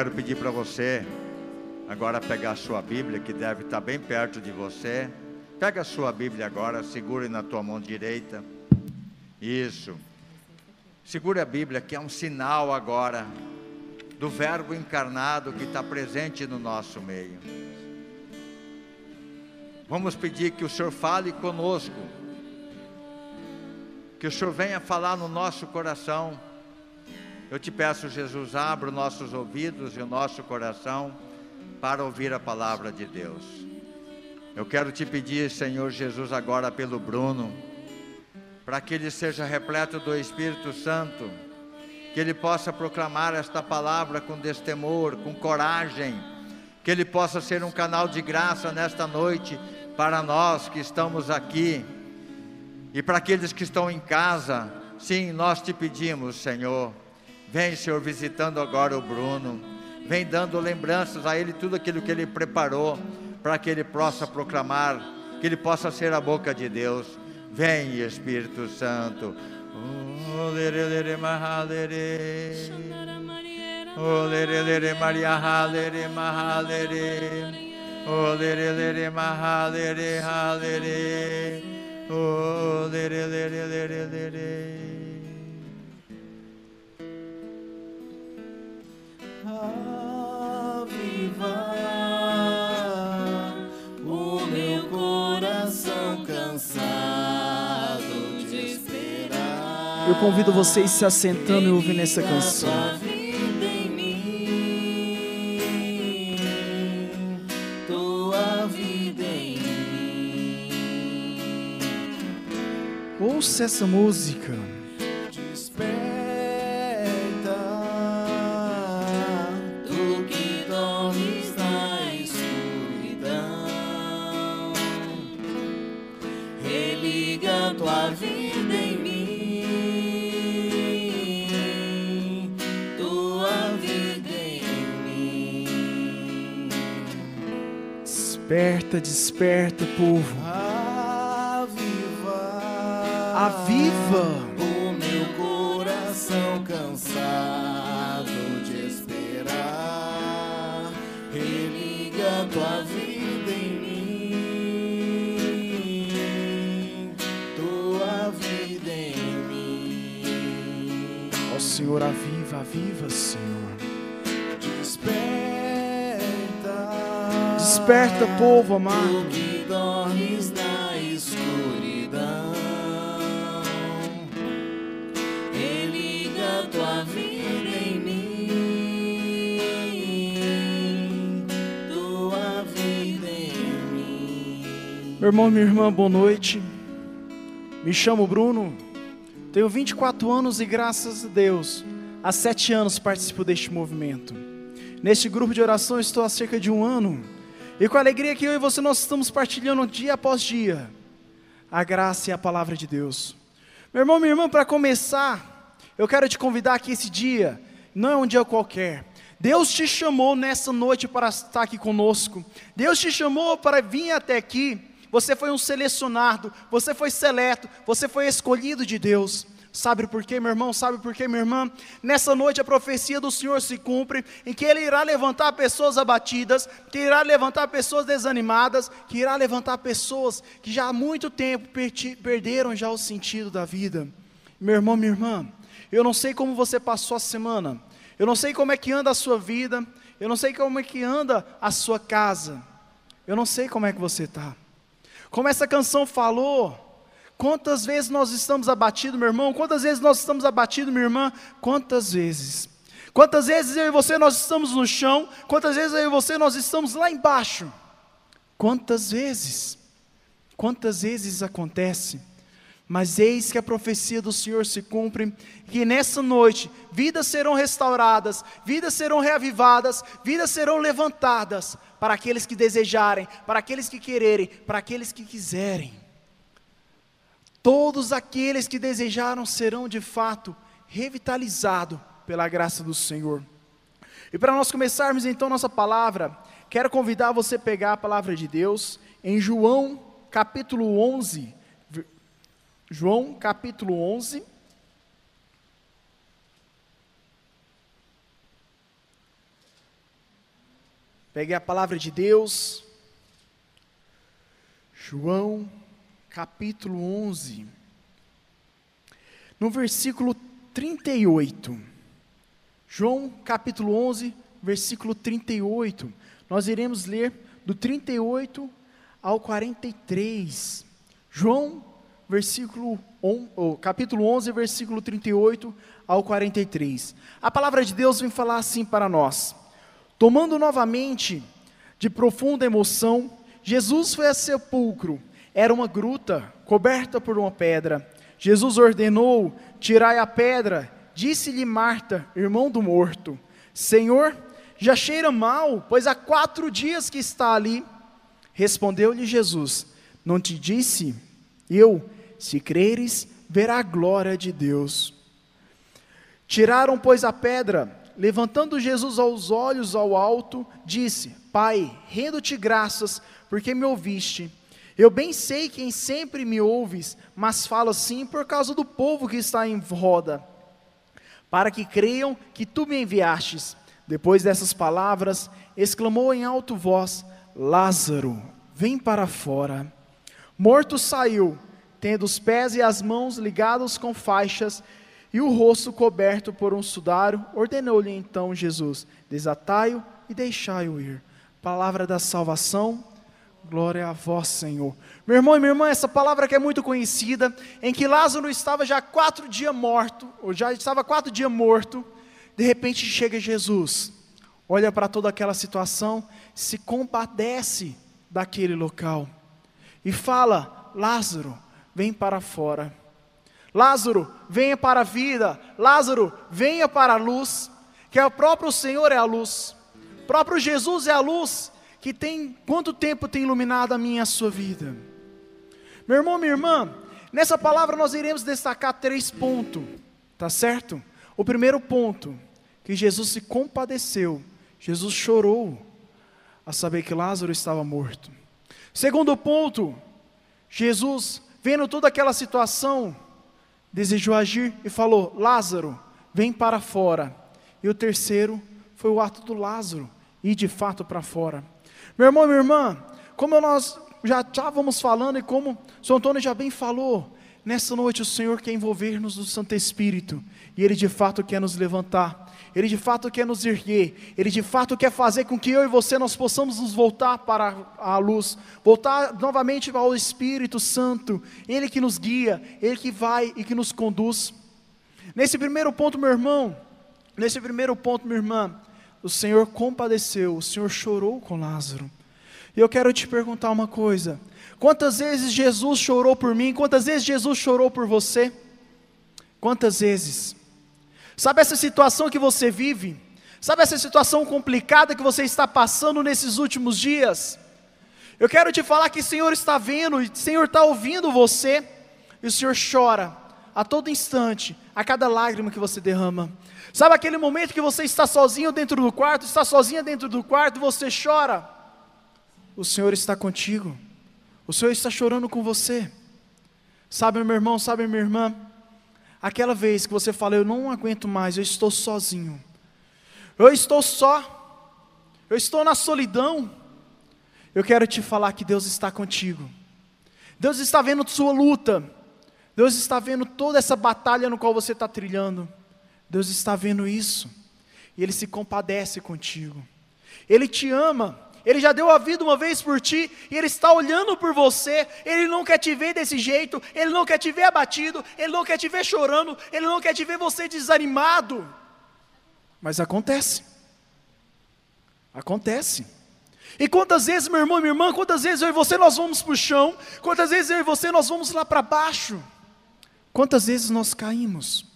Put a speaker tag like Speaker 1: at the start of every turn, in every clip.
Speaker 1: quero pedir para você agora pegar a sua Bíblia, que deve estar bem perto de você. Pega a sua Bíblia agora, segure na tua mão direita. Isso. Segure a Bíblia, que é um sinal agora do Verbo encarnado que está presente no nosso meio. Vamos pedir que o Senhor fale conosco, que o Senhor venha falar no nosso coração. Eu te peço, Jesus, abra os nossos ouvidos e o nosso coração para ouvir a palavra de Deus. Eu quero te pedir, Senhor Jesus, agora pelo Bruno, para que ele seja repleto do Espírito Santo, que ele possa proclamar esta palavra com destemor, com coragem, que ele possa ser um canal de graça nesta noite para nós que estamos aqui e para aqueles que estão em casa. Sim, nós te pedimos, Senhor Vem, Senhor, visitando agora o Bruno. Vem dando lembranças a ele, tudo aquilo que ele preparou, para que ele possa proclamar, que ele possa ser a boca de Deus. Vem, Espírito Santo. Maria
Speaker 2: avivar o meu coração cansado de esperar.
Speaker 3: Eu convido vocês se assentando e ouvindo essa canção. Ouça essa música. Desperta, desperta, povo.
Speaker 2: Aviva,
Speaker 3: aviva
Speaker 2: o meu coração cansado de esperar. Religa tua vida em mim, tua vida em mim.
Speaker 3: Ó Senhor, aviva, aviva, Senhor. Desperta, povo amado.
Speaker 2: Que dormes na escuridão. Religa tua vida em mim. Tua vida em mim.
Speaker 3: Meu irmão, minha irmã, boa noite. Me chamo Bruno. Tenho 24 anos e graças a Deus, há sete anos participo deste movimento. Neste grupo de oração estou há cerca de um ano e com a alegria que eu e você nós estamos partilhando dia após dia a graça e a palavra de Deus. Meu irmão, minha irmã, para começar, eu quero te convidar aqui esse dia, não é um dia qualquer. Deus te chamou nessa noite para estar aqui conosco. Deus te chamou para vir até aqui. Você foi um selecionado, você foi seleto, você foi escolhido de Deus. Sabe por quê, meu irmão? Sabe por quê, minha irmã? Nessa noite a profecia do Senhor se cumpre, em que Ele irá levantar pessoas abatidas, que irá levantar pessoas desanimadas, que irá levantar pessoas que já há muito tempo perderam já o sentido da vida. Meu irmão, minha irmã, eu não sei como você passou a semana, eu não sei como é que anda a sua vida, eu não sei como é que anda a sua casa, eu não sei como é que você está. Como essa canção falou, Quantas vezes nós estamos abatidos, meu irmão? Quantas vezes nós estamos abatidos, minha irmã? Quantas vezes? Quantas vezes eu e você nós estamos no chão? Quantas vezes eu e você nós estamos lá embaixo? Quantas vezes? Quantas vezes acontece? Mas eis que a profecia do Senhor se cumpre, que nessa noite vidas serão restauradas, vidas serão reavivadas, vidas serão levantadas para aqueles que desejarem, para aqueles que quererem, para aqueles que quiserem. Todos aqueles que desejaram serão de fato revitalizados pela graça do Senhor. E para nós começarmos então nossa palavra, quero convidar você a pegar a palavra de Deus em João capítulo 11. João capítulo 11. Pegue a palavra de Deus. João, capítulo 11. No versículo 38. João, capítulo 11, versículo 38. Nós iremos ler do 38 ao 43. João, versículo on, oh, capítulo 11, versículo 38 ao 43. A palavra de Deus vem falar assim para nós. Tomando novamente de profunda emoção, Jesus foi a sepulcro. Era uma gruta coberta por uma pedra. Jesus ordenou: Tirai a pedra. Disse-lhe Marta, irmão do morto: Senhor, já cheira mal, pois há quatro dias que está ali. Respondeu-lhe Jesus: Não te disse eu, se creres, verá a glória de Deus. Tiraram, pois, a pedra. Levantando Jesus aos olhos ao alto, disse: Pai, rendo-te graças, porque me ouviste. Eu bem sei quem sempre me ouves, mas falo assim por causa do povo que está em roda, para que creiam que tu me enviastes. Depois dessas palavras, exclamou em alto voz: Lázaro, vem para fora. Morto saiu, tendo os pés e as mãos ligados com faixas e o rosto coberto por um sudário, ordenou-lhe então Jesus: Desatai-o e deixai-o ir. Palavra da salvação, glória a vós, Senhor. Meu irmão e minha irmã, essa palavra que é muito conhecida, em que Lázaro estava já quatro dias morto, ou já estava quatro dias morto, de repente chega Jesus, olha para toda aquela situação, se compadece daquele local e fala: Lázaro, vem para fora. Lázaro, venha para a vida. Lázaro, venha para a luz. Que é o próprio Senhor é a luz. O próprio Jesus é a luz que tem quanto tempo tem iluminado a minha e a sua vida. Meu irmão, minha irmã, nessa palavra nós iremos destacar três pontos, tá certo? O primeiro ponto, que Jesus se compadeceu, Jesus chorou a saber que Lázaro estava morto. Segundo ponto, Jesus, vendo toda aquela situação, desejou agir e falou: Lázaro, vem para fora. E o terceiro foi o ato do Lázaro, ir de fato para fora. Meu irmão minha irmã, como nós já estávamos falando e como São Antônio já bem falou, nessa noite o Senhor quer envolver-nos no Santo Espírito, e Ele de fato quer nos levantar. Ele de fato quer nos erguer, Ele de fato quer fazer com que eu e você nós possamos nos voltar para a luz, voltar novamente ao Espírito Santo, Ele que nos guia, Ele que vai e que nos conduz. Nesse primeiro ponto, meu irmão, nesse primeiro ponto, minha irmã, o Senhor compadeceu, o Senhor chorou com Lázaro. E eu quero te perguntar uma coisa: quantas vezes Jesus chorou por mim? Quantas vezes Jesus chorou por você? Quantas vezes? Sabe essa situação que você vive? Sabe essa situação complicada que você está passando nesses últimos dias? Eu quero te falar que o Senhor está vendo, o Senhor está ouvindo você, e o Senhor chora a todo instante, a cada lágrima que você derrama. Sabe aquele momento que você está sozinho dentro do quarto, está sozinha dentro do quarto você chora? O Senhor está contigo, o Senhor está chorando com você. Sabe, meu irmão, sabe, minha irmã? Aquela vez que você fala, eu não aguento mais, eu estou sozinho. Eu estou só. Eu estou na solidão. Eu quero te falar que Deus está contigo. Deus está vendo sua luta. Deus está vendo toda essa batalha no qual você está trilhando. Deus está vendo isso. E Ele se compadece contigo. Ele te ama. Ele já deu a vida uma vez por ti e Ele está olhando por você. Ele não quer te ver desse jeito, Ele não quer te ver abatido, Ele não quer te ver chorando, Ele não quer te ver você desanimado. Mas acontece. Acontece. E quantas vezes, meu irmão e minha irmã, quantas vezes eu e você nós vamos para o chão, quantas vezes eu e você nós vamos lá para baixo, quantas vezes nós caímos,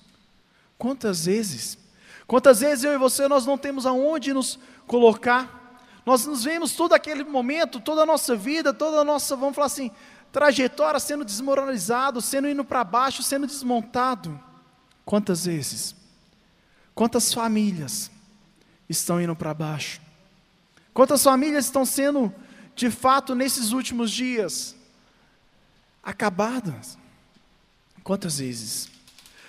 Speaker 3: quantas vezes, quantas vezes eu e você nós não temos aonde nos colocar, nós nos vemos todo aquele momento, toda a nossa vida, toda a nossa, vamos falar assim, trajetória sendo desmoralizado, sendo indo para baixo, sendo desmontado. Quantas vezes? Quantas famílias estão indo para baixo? Quantas famílias estão sendo, de fato, nesses últimos dias, acabadas? Quantas vezes?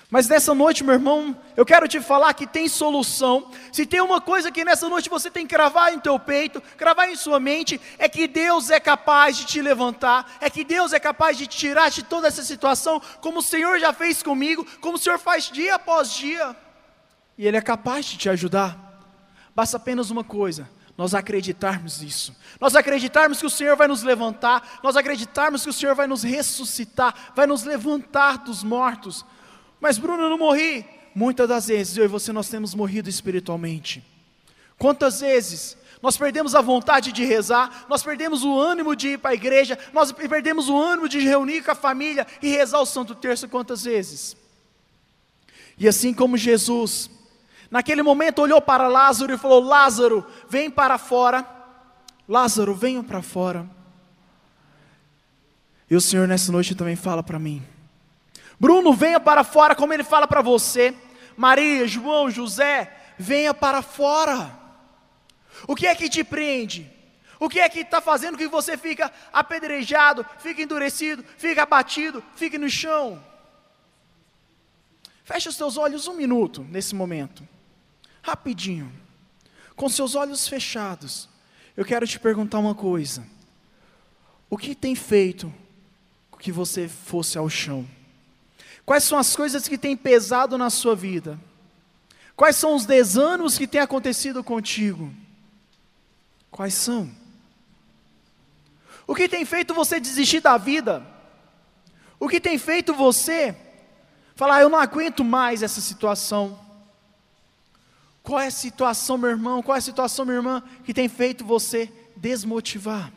Speaker 3: Mas nessa noite, meu irmão, eu quero te falar que tem solução. Se tem uma coisa que nessa noite você tem que cravar em teu peito, cravar em sua mente, é que Deus é capaz de te levantar, é que Deus é capaz de tirar de toda essa situação, como o Senhor já fez comigo, como o Senhor faz dia após dia. E Ele é capaz de te ajudar. Basta apenas uma coisa: nós acreditarmos nisso, nós acreditarmos que o Senhor vai nos levantar, nós acreditarmos que o Senhor vai nos ressuscitar, vai nos levantar dos mortos. Mas Bruno, eu não morri. Muitas das vezes eu e você nós temos morrido espiritualmente. Quantas vezes nós perdemos a vontade de rezar, nós perdemos o ânimo de ir para a igreja, nós perdemos o ânimo de reunir com a família e rezar o Santo Terço quantas vezes? E assim como Jesus, naquele momento olhou para Lázaro e falou: Lázaro, vem para fora. Lázaro, venha para fora. E o Senhor nessa noite também fala para mim: Bruno, venha para fora, como ele fala para você. Maria, João, José, venha para fora. O que é que te prende? O que é que está fazendo que você fica apedrejado, fica endurecido, fica abatido, fique no chão? Feche os teus olhos um minuto nesse momento, rapidinho, com seus olhos fechados. Eu quero te perguntar uma coisa: o que tem feito que você fosse ao chão? Quais são as coisas que têm pesado na sua vida? Quais são os desânimos que têm acontecido contigo? Quais são? O que tem feito você desistir da vida? O que tem feito você falar, eu não aguento mais essa situação? Qual é a situação, meu irmão? Qual é a situação, minha irmã, que tem feito você desmotivar?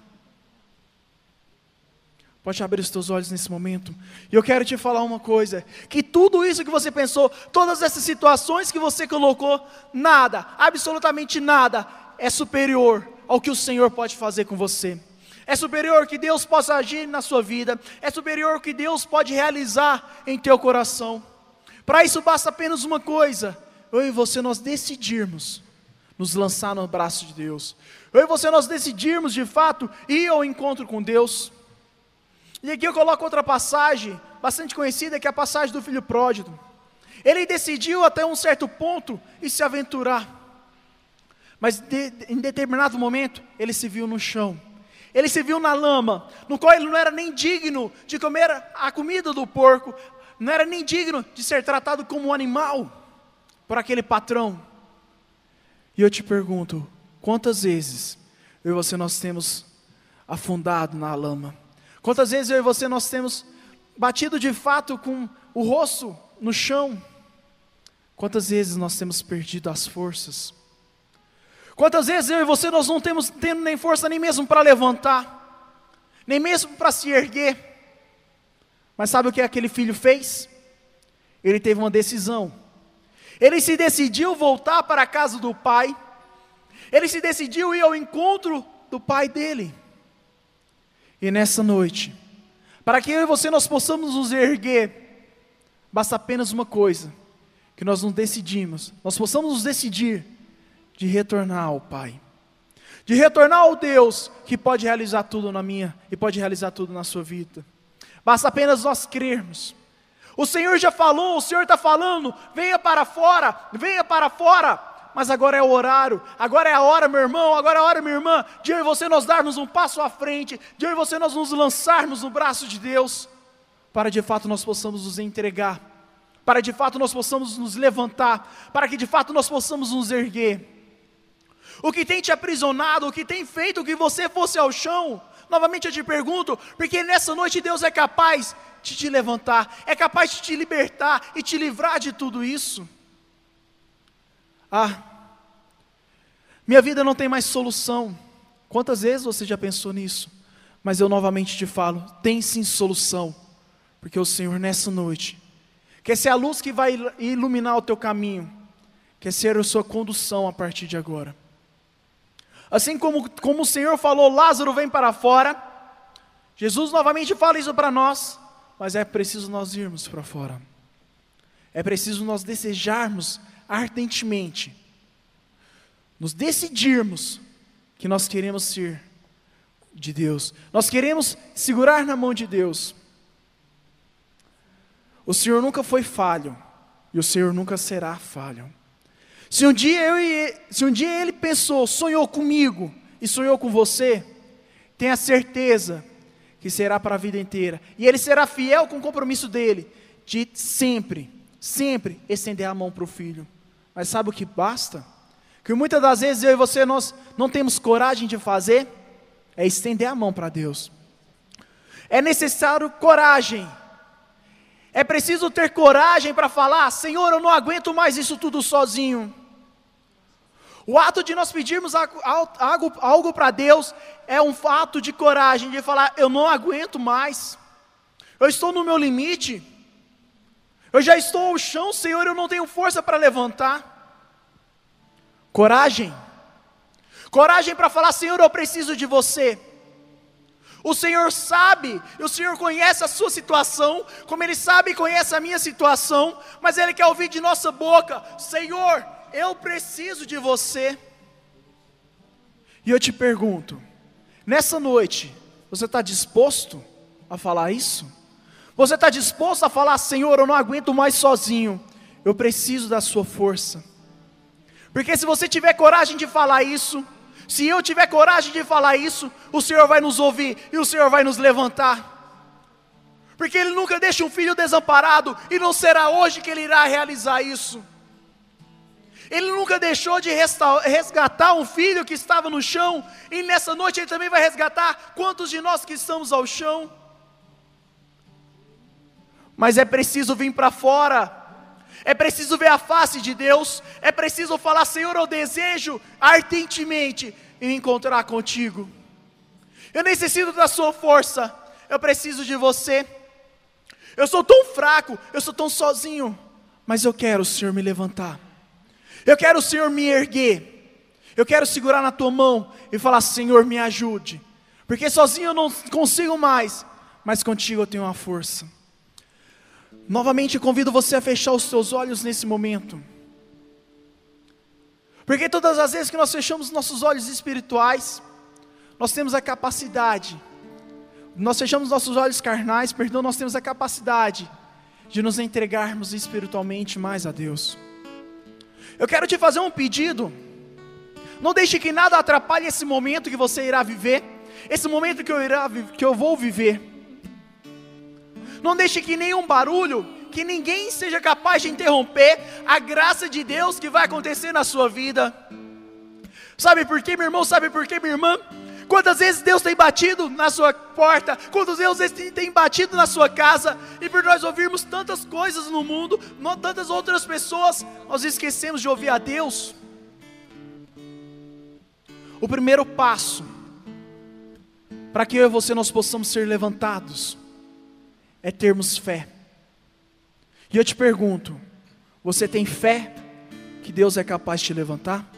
Speaker 3: Pode abrir os teus olhos nesse momento. E eu quero te falar uma coisa: que tudo isso que você pensou, todas essas situações que você colocou, nada, absolutamente nada, é superior ao que o Senhor pode fazer com você. É superior que Deus possa agir na sua vida. É superior que Deus pode realizar em teu coração. Para isso basta apenas uma coisa: eu e você nós decidirmos nos lançar no braço de Deus. Eu e você nós decidirmos de fato ir ao encontro com Deus. E aqui eu coloco outra passagem, bastante conhecida, que é a passagem do filho pródigo. Ele decidiu até um certo ponto e se aventurar. Mas de, em determinado momento, ele se viu no chão. Ele se viu na lama, no qual ele não era nem digno de comer a comida do porco, não era nem digno de ser tratado como um animal por aquele patrão. E eu te pergunto, quantas vezes eu e você nós temos afundado na lama? Quantas vezes eu e você nós temos batido de fato com o rosto no chão? Quantas vezes nós temos perdido as forças? Quantas vezes eu e você nós não temos tendo nem força nem mesmo para levantar, nem mesmo para se erguer? Mas sabe o que aquele filho fez? Ele teve uma decisão. Ele se decidiu voltar para a casa do pai. Ele se decidiu ir ao encontro do pai dele. E nessa noite, para que eu e você nós possamos nos erguer, basta apenas uma coisa, que nós nos decidimos, nós possamos nos decidir de retornar ao Pai. De retornar ao Deus que pode realizar tudo na minha e pode realizar tudo na sua vida. Basta apenas nós crermos. O Senhor já falou, o Senhor está falando, venha para fora, venha para fora mas agora é o horário, agora é a hora, meu irmão, agora é a hora, minha irmã, de eu e você nós darmos um passo à frente, de eu e você nós nos lançarmos no braço de Deus, para de fato nós possamos nos entregar, para de fato nós possamos nos levantar, para que de fato nós possamos nos erguer. O que tem te aprisionado, o que tem feito que você fosse ao chão, novamente eu te pergunto, porque nessa noite Deus é capaz de te levantar, é capaz de te libertar e te livrar de tudo isso. Ah, minha vida não tem mais solução. Quantas vezes você já pensou nisso? Mas eu novamente te falo: tem sim solução, porque o Senhor nessa noite quer ser a luz que vai iluminar o teu caminho, quer ser a sua condução a partir de agora. Assim como, como o Senhor falou, Lázaro vem para fora, Jesus novamente fala isso para nós, mas é preciso nós irmos para fora, é preciso nós desejarmos ardentemente, nos decidirmos que nós queremos ser de Deus, nós queremos segurar na mão de Deus. O Senhor nunca foi falho, E o Senhor nunca será falho. Se um dia eu e se um dia ele pensou, sonhou comigo e sonhou com você, tenha certeza que será para a vida inteira. E ele será fiel com o compromisso dele de sempre, sempre estender a mão para o filho. Mas sabe o que basta? Que muitas das vezes eu e você nós não temos coragem de fazer é estender a mão para Deus. É necessário coragem. É preciso ter coragem para falar: Senhor, eu não aguento mais isso tudo sozinho. O ato de nós pedirmos algo, algo para Deus é um fato de coragem, de falar: eu não aguento mais, eu estou no meu limite, eu já estou ao chão, Senhor, eu não tenho força para levantar. Coragem, coragem para falar: Senhor, eu preciso de você. O Senhor sabe, o Senhor conhece a sua situação, como Ele sabe e conhece a minha situação, mas Ele quer ouvir de nossa boca: Senhor, eu preciso de você. E eu te pergunto, nessa noite, você está disposto a falar isso? Você está disposto a falar, Senhor, eu não aguento mais sozinho, eu preciso da sua força. Porque se você tiver coragem de falar isso, se eu tiver coragem de falar isso, o Senhor vai nos ouvir e o Senhor vai nos levantar. Porque Ele nunca deixa um filho desamparado, e não será hoje que Ele irá realizar isso. Ele nunca deixou de resgatar um filho que estava no chão, e nessa noite Ele também vai resgatar quantos de nós que estamos ao chão. Mas é preciso vir para fora, é preciso ver a face de Deus, é preciso falar: Senhor, eu desejo ardentemente me encontrar contigo. Eu necessito da Sua força, eu preciso de você. Eu sou tão fraco, eu sou tão sozinho, mas eu quero o Senhor me levantar. Eu quero o Senhor me erguer. Eu quero segurar na tua mão e falar: Senhor, me ajude. Porque sozinho eu não consigo mais, mas contigo eu tenho uma força. Novamente convido você a fechar os seus olhos nesse momento. Porque todas as vezes que nós fechamos nossos olhos espirituais, nós temos a capacidade, nós fechamos nossos olhos carnais, perdão, nós temos a capacidade de nos entregarmos espiritualmente mais a Deus. Eu quero te fazer um pedido. Não deixe que nada atrapalhe esse momento que você irá viver, esse momento que eu, irá, que eu vou viver. Não deixe que nenhum barulho, que ninguém seja capaz de interromper a graça de Deus que vai acontecer na sua vida. Sabe por quê, meu irmão? Sabe por quê, minha irmã? Quantas vezes Deus tem batido na sua porta, quantas vezes Deus tem batido na sua casa, e por nós ouvirmos tantas coisas no mundo, tantas outras pessoas, nós esquecemos de ouvir a Deus. O primeiro passo para que eu e você nós possamos ser levantados é termos fé. E eu te pergunto: você tem fé que Deus é capaz de te levantar?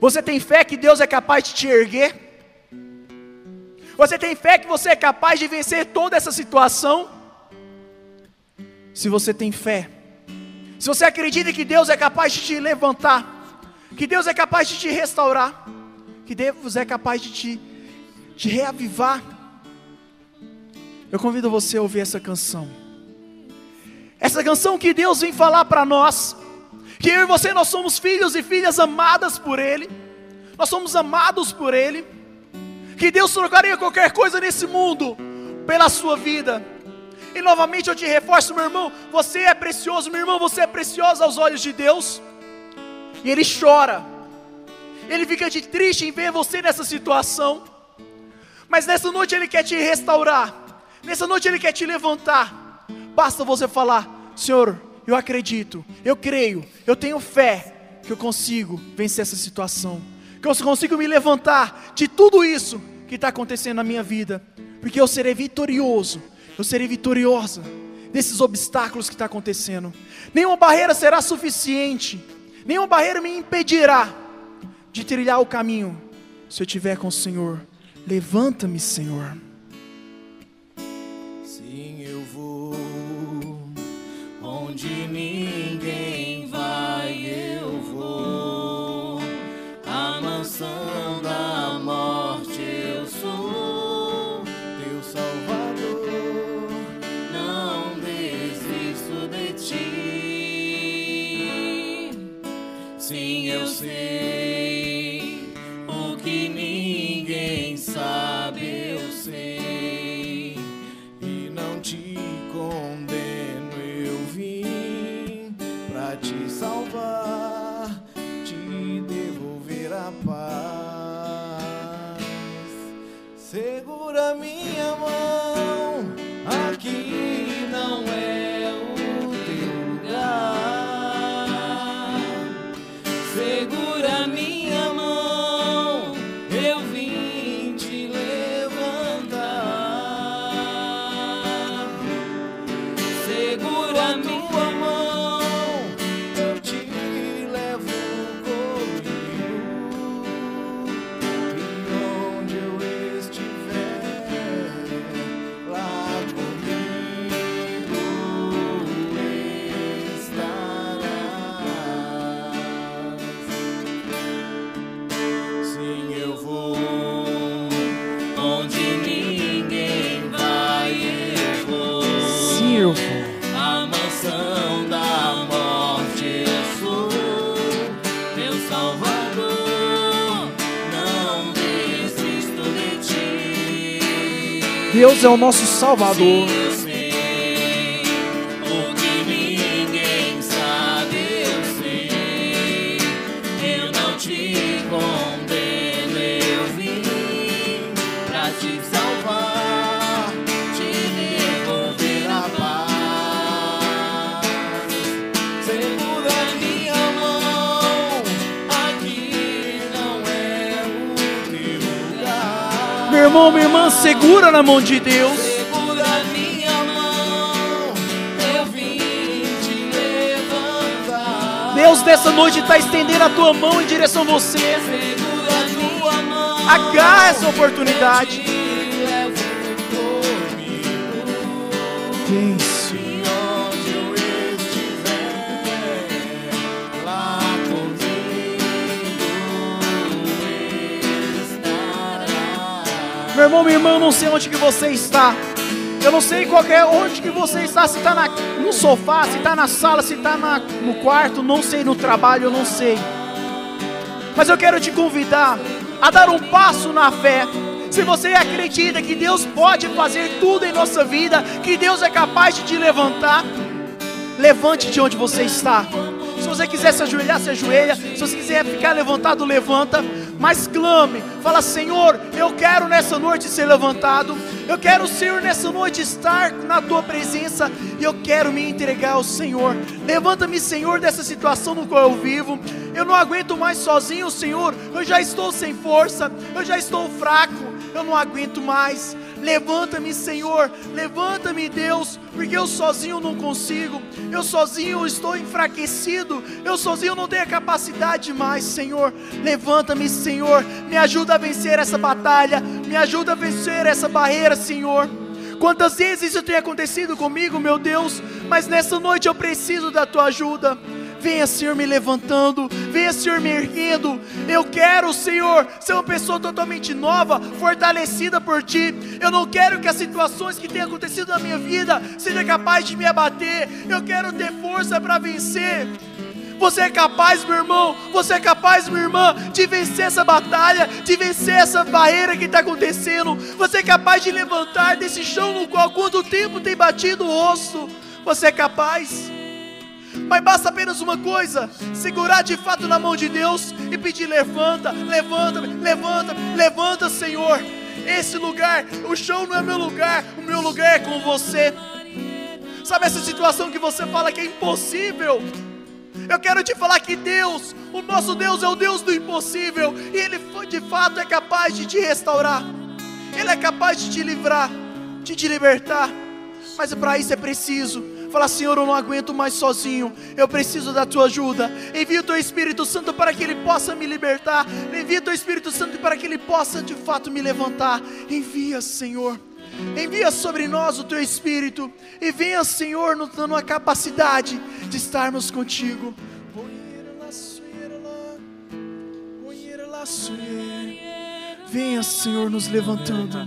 Speaker 3: Você tem fé que Deus é capaz de te erguer? Você tem fé que você é capaz de vencer toda essa situação? Se você tem fé, se você acredita que Deus é capaz de te levantar, que Deus é capaz de te restaurar, que Deus é capaz de te reavivar, eu convido você a ouvir essa canção. Essa canção que Deus vem falar para nós que eu e você nós somos filhos e filhas amadas por Ele, nós somos amados por Ele, que Deus trocaria qualquer coisa nesse mundo pela sua vida. E novamente eu te reforço, meu irmão, você é precioso, meu irmão, você é precioso aos olhos de Deus. E Ele chora, Ele fica de triste em ver você nessa situação. Mas nessa noite Ele quer te restaurar, nessa noite Ele quer te levantar. Basta você falar, Senhor, eu acredito, eu creio, eu tenho fé que eu consigo vencer essa situação, que eu consigo me levantar de tudo isso que está acontecendo na minha vida, porque eu serei vitorioso, eu serei vitoriosa desses obstáculos que está acontecendo. Nenhuma barreira será suficiente, nenhuma barreira me impedirá de trilhar o caminho. Se eu estiver com o Senhor, levanta-me, Senhor.
Speaker 2: Segura minha mão, aqui não é
Speaker 3: É o nosso Salvador. Irmão, minha irmã, segura na mão de Deus.
Speaker 2: Segura minha mão, eu vim te levantar.
Speaker 3: Deus nessa noite está estendendo a tua mão em direção a você.
Speaker 2: Segura tua mão,
Speaker 3: Agarra essa oportunidade.
Speaker 2: te levo comigo.
Speaker 3: Vem, Meu irmão, minha irmã, eu não sei onde que você está. Eu não sei qual é onde que você está, se está no sofá, se está na sala, se está no quarto, não sei, no trabalho, eu não sei. Mas eu quero te convidar a dar um passo na fé. Se você acredita que Deus pode fazer tudo em nossa vida, que Deus é capaz de te levantar, levante de onde você está. Se você quiser se ajoelhar, se ajoelha. Se você quiser ficar levantado, levanta. Mas clame, fala: Senhor, eu quero nessa noite ser levantado. Eu quero, Senhor, nessa noite estar na tua presença. E eu quero me entregar ao Senhor. Levanta-me, Senhor, dessa situação no qual eu vivo. Eu não aguento mais sozinho, Senhor. Eu já estou sem força. Eu já estou fraco. Eu não aguento mais. Levanta-me, Senhor. Levanta-me, Deus, porque eu sozinho não consigo. Eu sozinho estou enfraquecido. Eu sozinho não tenho a capacidade mais, Senhor. Levanta-me, Senhor. Me ajuda a vencer essa batalha. Me ajuda a vencer essa barreira, Senhor. Quantas vezes isso tem acontecido comigo, meu Deus, mas nessa noite eu preciso da tua ajuda. Venha, Senhor, me levantando. Venha, Senhor, me erguendo. Eu quero, Senhor, ser uma pessoa totalmente nova, fortalecida por Ti. Eu não quero que as situações que têm acontecido na minha vida sejam capazes de me abater. Eu quero ter força para vencer. Você é capaz, meu irmão, você é capaz, minha irmã, de vencer essa batalha, de vencer essa barreira que está acontecendo. Você é capaz de levantar desse chão no qual quanto tempo tem batido o rosto. Você é capaz. Mas basta apenas uma coisa: segurar de fato na mão de Deus e pedir: levanta, levanta, levanta, levanta, Senhor. Esse lugar, o chão não é meu lugar, o meu lugar é com você. Sabe essa situação que você fala que é impossível? Eu quero te falar que Deus, o nosso Deus é o Deus do impossível, e Ele de fato é capaz de te restaurar, Ele é capaz de te livrar, de te libertar, mas para isso é preciso falar: Senhor, eu não aguento mais sozinho, eu preciso da tua ajuda. Envia o teu Espírito Santo para que Ele possa me libertar, envia o teu Espírito Santo para que Ele possa de fato me levantar. Envia, Senhor. Envia sobre nós o teu Espírito e venha, Senhor, nos dando a capacidade de estarmos contigo. Venha, Senhor, nos levantando.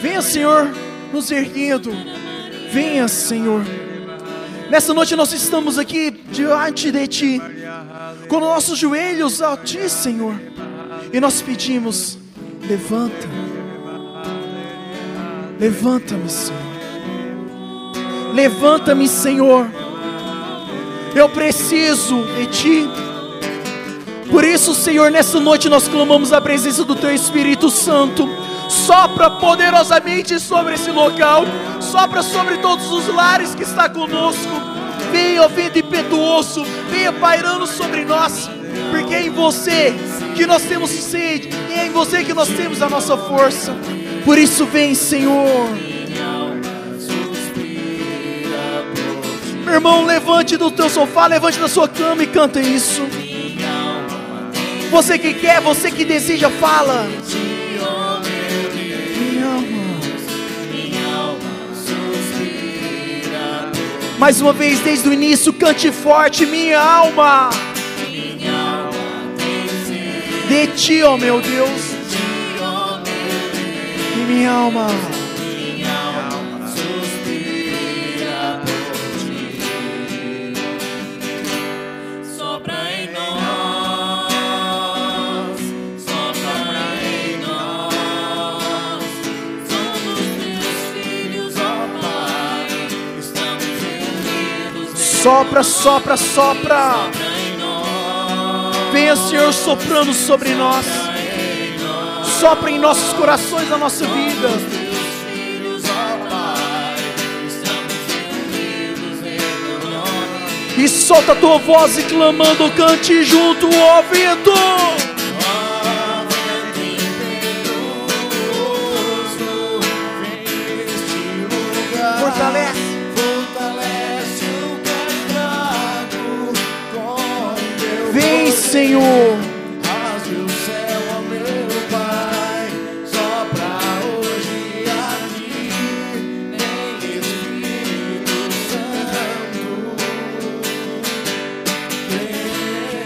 Speaker 3: Venha, Senhor, nos erguendo. Venha, Senhor. Nessa noite nós estamos aqui diante de Ti, com nossos joelhos a Ti, Senhor, e nós pedimos: levanta. Levanta-me, Senhor. Levanta-me, Senhor. Eu preciso de Ti. Por isso, Senhor, nessa noite nós clamamos a presença do Teu Espírito Santo. Sopra poderosamente sobre esse local, sopra sobre todos os lares que está conosco. Venha, vento impetuoso, venha pairando sobre nós, porque é em você que nós temos sede, e é em você que nós temos a nossa força. Por isso, vem, Senhor. Meu irmão, levante do teu sofá, levante da sua cama e canta isso. Você que quer, você que deseja, fala. Mais uma vez, desde o início, cante forte, minha alma. De ti, ó meu Deus. E minha alma.
Speaker 2: Sopra, sopra,
Speaker 3: sopra. Venha, Senhor, soprando sobre nós. Sopra em nossos corações a nossa vida. E solta a tua voz e clamando, cante junto, ó vento.
Speaker 2: Santo.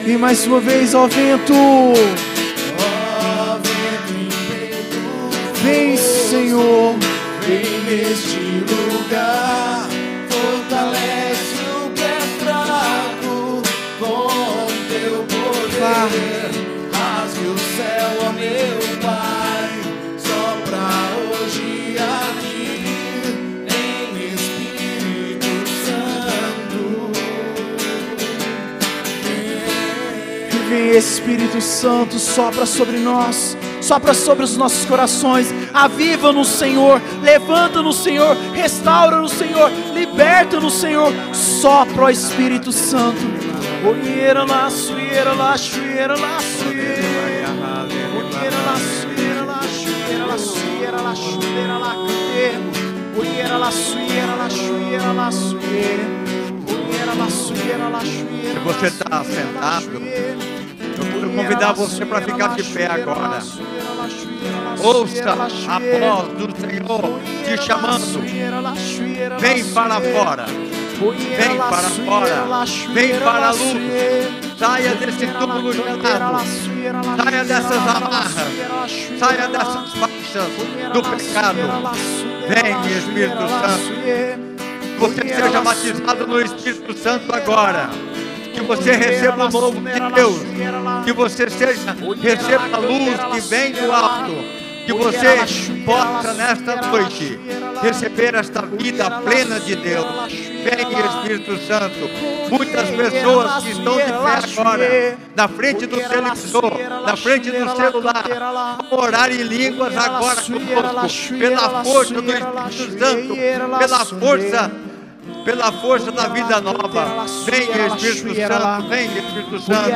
Speaker 3: E mais uma vez, ó vento.
Speaker 2: Ó vento impetuoso,
Speaker 3: Vem, Senhor.
Speaker 2: vem neste
Speaker 3: vem Espírito Santo, sopra sobre nós, sopra sobre os nossos corações, aviva no Senhor, levanta no Senhor, restaura no Senhor, liberta no Senhor, sopra o Espírito Santo. Lá, lá, lá, lá, lá, lá, lá, lá, lá, lá, lá.
Speaker 1: Se você está sentado, convidar você para ficar de pé agora. Ouça a voz do Senhor te chamando. Vem para fora. Vem para fora. Vem para a luz. Saia desse túmulo gelado. Saia dessas amarras. Saia dessas faixas do pecado. Vem, Espírito Santo. Você seja batizado no Espírito Santo agora. Que você receba o novo de Deus. Que você seja, receba a luz que vem do alto. Que você possa nesta noite receber esta vida plena de Deus. Vem, Espírito Santo. Muitas pessoas que estão de pé agora, na frente do televisor, na frente do celular, orar em línguas agora conosco, pela força do Espírito Santo, pela força pela força da vida nova. Vem, Espírito Santo, vem, Espírito Santo,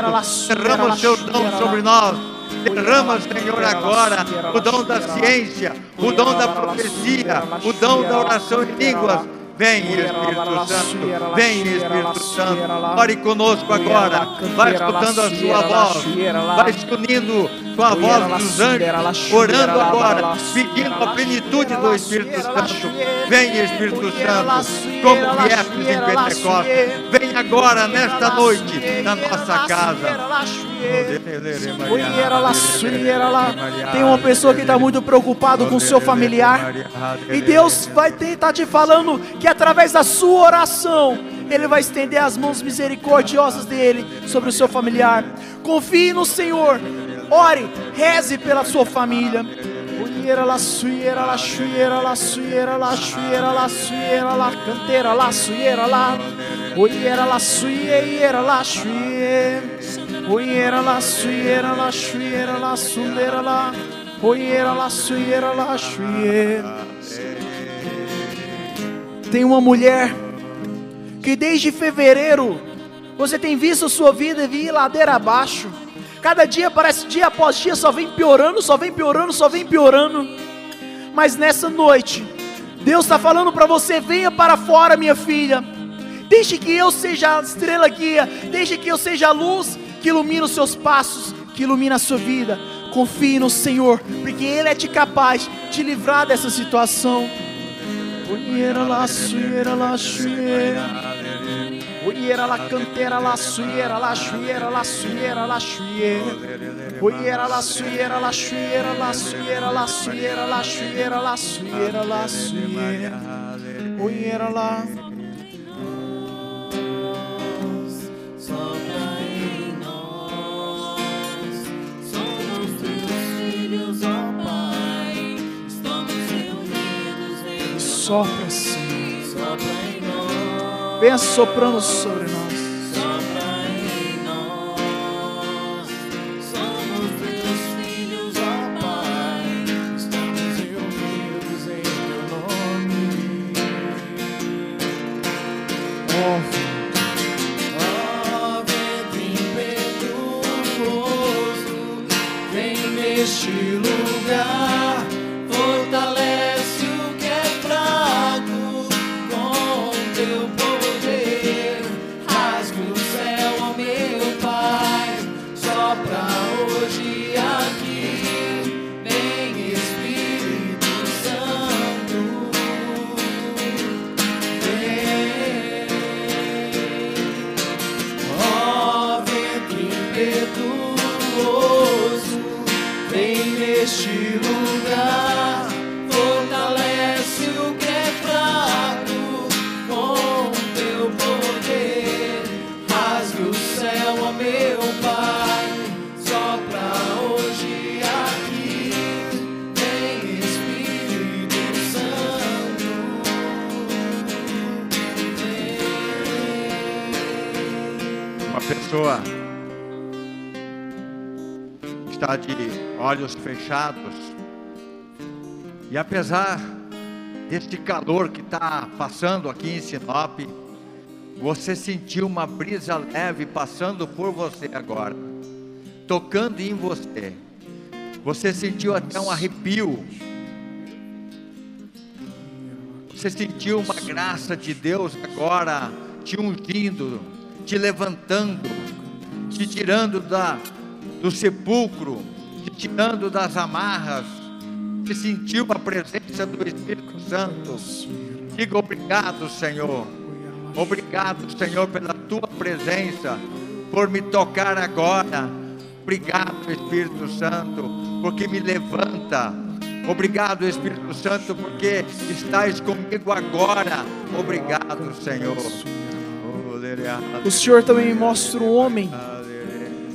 Speaker 1: derrama o seu dom sobre nós. Derrama, Senhor, agora o dom da ciência, o dom da profecia, o dom da oração em línguas. Vem, Espírito Santo, vem, Espírito Santo, ore conosco agora, vai escutando a sua voz, vai se unindo com a voz dos anjos, orando agora, pedindo a plenitude do Espírito Santo. Vem, Espírito Santo, como viestes em Pentecostes, vem agora, nesta noite, na nossa casa.
Speaker 3: Tem uma pessoa que está muito preocupado com o seu familiar. E Deus vai estar te falando que através da sua oração, Ele vai estender as mãos misericordiosas dele sobre o seu familiar. Confie no Senhor. Ore, reze pela sua família. Oiera la suiera la suiera la suiera la suiera la suiera la cantera la suiera la Oiera la suiera la suiera Oiera la suiera la suiera la sundera la Oiera la suiera la suiera Tem uma mulher que desde fevereiro você tem visto sua vida vir ladeira abaixo. Cada dia parece dia após dia só vem piorando, só vem piorando, só vem piorando. Mas nessa noite, Deus está falando para você: venha para fora, minha filha. Deixe que eu seja a estrela guia. Deixe que eu seja a luz que ilumina os seus passos, que ilumina a sua vida. Confie no Senhor, porque Ele é te capaz de livrar dessa situação. Suiera. Oiera la cantera la suiera la suiera la suiera la suiera. Oiera la suiera la suiera la suiera la suiera la suiera la suiera la suiera. Oiera la
Speaker 2: Sopra
Speaker 3: Venha soprando sobre
Speaker 1: olhos fechados e apesar deste calor que está passando aqui em Sinop, você sentiu uma brisa leve passando por você agora, tocando em você. Você sentiu até um arrepio. Você sentiu uma graça de Deus agora te ungindo, te levantando, te tirando da, do sepulcro, tirando das amarras. Você sentiu a presença do Espírito Santo. Diga obrigado, Senhor. Obrigado, Senhor, pela tua presença, por me tocar agora. Obrigado, Espírito Santo, porque me levanta. Obrigado, Espírito Santo, porque estás comigo agora. Obrigado, Senhor.
Speaker 3: O Senhor também me mostra um homem.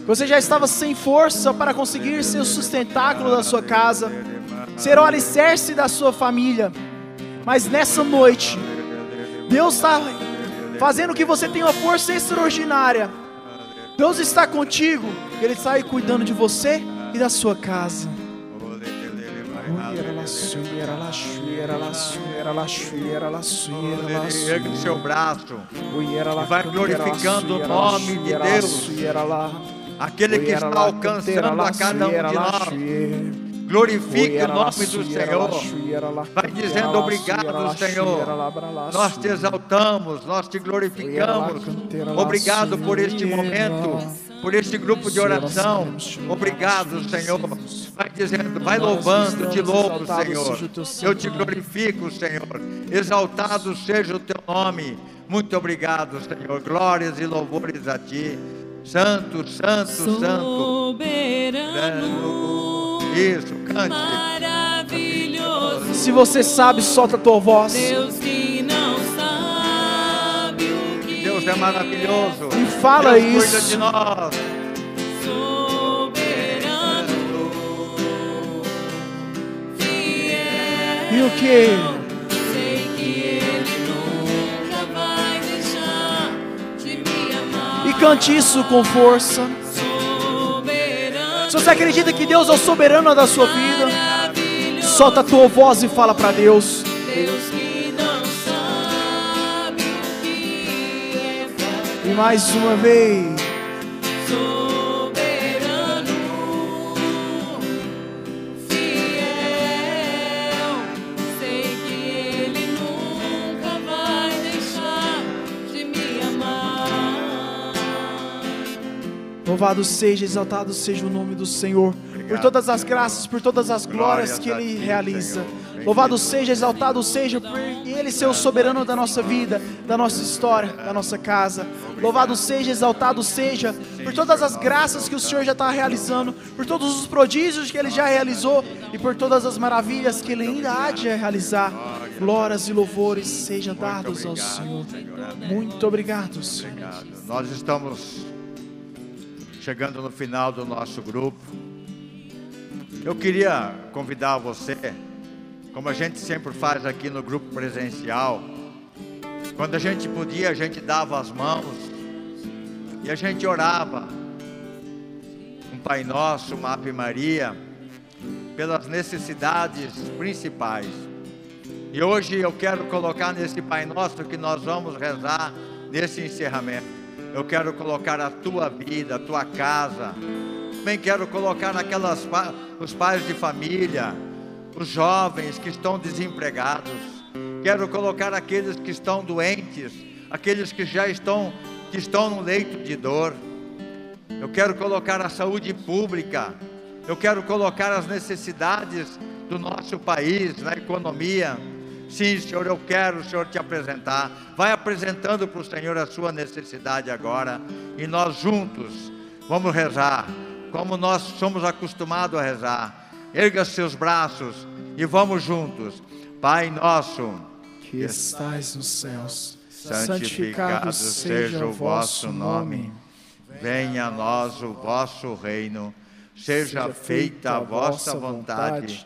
Speaker 3: Você já estava sem força para conseguir ser o sustentáculo da sua casa, ser o alicerce da sua família. Mas nessa noite, Deus está fazendo que você tenha uma força extraordinária. Deus está contigo, Ele está aí cuidando de você e da sua casa.
Speaker 1: Ergue seu braço e vai glorificando o nome de Deus. Aquele que está alcançando a cada um de nós. Glorifique o nome do Senhor. Vai dizendo obrigado, Senhor. Nós te exaltamos, nós te glorificamos. Obrigado por este momento, por este grupo de oração. Obrigado, Senhor. Vai dizendo, vai louvando, te louvo, Senhor. Eu te glorifico, Senhor. Exaltado seja o teu nome. Muito obrigado, Senhor. Glórias e louvores a ti. Santo, santo, santo.
Speaker 2: Soberano,
Speaker 1: Isso, cante.
Speaker 2: maravilhoso,
Speaker 3: Se você sabe, solta a tua voz.
Speaker 2: Deus que não sabe o que
Speaker 1: Deus é maravilhoso.
Speaker 3: E fala
Speaker 1: Deus cuida
Speaker 3: isso.
Speaker 1: de nós.
Speaker 2: soberano,
Speaker 3: E o que? Cante isso com força. Se você acredita que Deus é o soberano da sua vida, solta a tua voz e fala para Deus. E mais uma vez. Louvado seja, exaltado seja o nome do Senhor, por todas as graças, por todas as glórias que Ele realiza. Louvado seja, exaltado seja, por Ele ser o soberano da nossa vida, da nossa história, da nossa casa. Louvado seja, exaltado seja, por todas as graças que o Senhor já está realizando, por todos os prodígios que Ele já realizou e por todas as maravilhas que Ele ainda há de realizar. Glórias e louvores sejam dados ao Senhor. Muito obrigado, Senhor.
Speaker 1: Nós estamos chegando no final do nosso grupo. Eu queria convidar você, como a gente sempre faz aqui no grupo presencial, quando a gente podia, a gente dava as mãos e a gente orava. Um Pai Nosso, uma Ave Maria, pelas necessidades principais. E hoje eu quero colocar nesse Pai Nosso que nós vamos rezar nesse encerramento. Eu quero colocar a tua vida, a tua casa. Também quero colocar naquelas os pais de família, os jovens que estão desempregados. Quero colocar aqueles que estão doentes, aqueles que já estão que estão no leito de dor. Eu quero colocar a saúde pública. Eu quero colocar as necessidades do nosso país, na economia. Sim, Senhor, eu quero, Senhor, te apresentar. Vai apresentando para o Senhor a sua necessidade agora. E nós juntos vamos rezar, como nós somos acostumados a rezar. Erga seus braços e vamos juntos. Pai nosso,
Speaker 3: que estais nos céus,
Speaker 1: santificado seja o vosso nome. Venha a nós o vosso reino, seja feita a vossa vontade,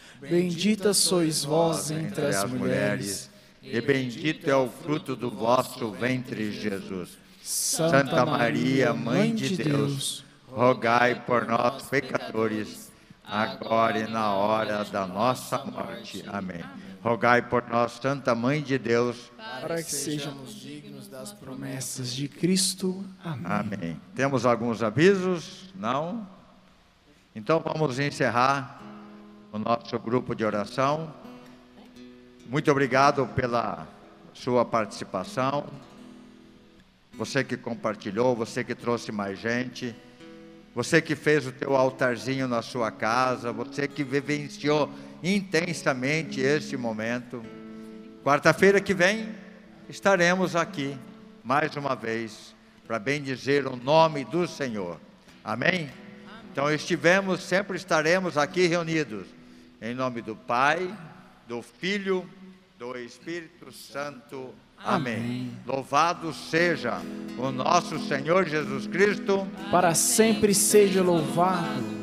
Speaker 3: Bendita sois vós entre as mulheres.
Speaker 1: e bendito é o fruto do vosso ventre, Jesus. Santa Maria, Mãe de Deus, rogai por nós, pecadores, agora e na hora da nossa morte. Amém. Rogai por nós, Santa Mãe de Deus.
Speaker 3: para que sejamos dignos das promessas de Cristo. Amém.
Speaker 1: Amém. Temos alguns avisos? Não? Então vamos encerrar o nosso grupo de oração. Muito obrigado pela sua participação. Você que compartilhou, você que trouxe mais gente, você que fez o teu altarzinho na sua casa, você que vivenciou intensamente este momento. Quarta-feira que vem estaremos aqui mais uma vez para bendizer o nome do Senhor. Amém? Então estivemos, sempre estaremos aqui reunidos em nome do Pai, do Filho, do Espírito Santo. Amém.
Speaker 3: Amém.
Speaker 1: Louvado seja o nosso Senhor Jesus Cristo.
Speaker 3: Para sempre seja louvado.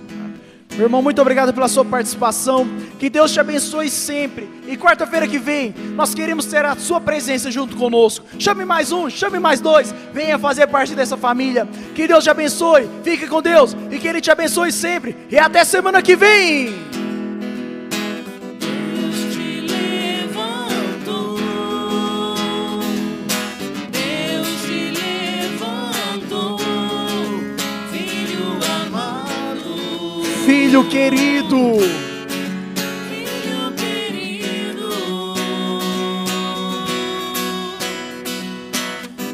Speaker 3: Meu irmão, muito obrigado pela sua participação. Que Deus te abençoe sempre. E quarta-feira que vem, nós queremos ter a sua presença junto conosco. Chame mais um, chame mais dois. Venha fazer parte dessa família. Que Deus te abençoe. Fique com Deus e que Ele te abençoe sempre. E até semana que vem.
Speaker 2: Filho
Speaker 3: querido.
Speaker 2: filho querido.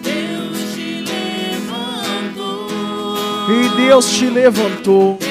Speaker 2: Deus te levantou,
Speaker 3: E Deus te levantou.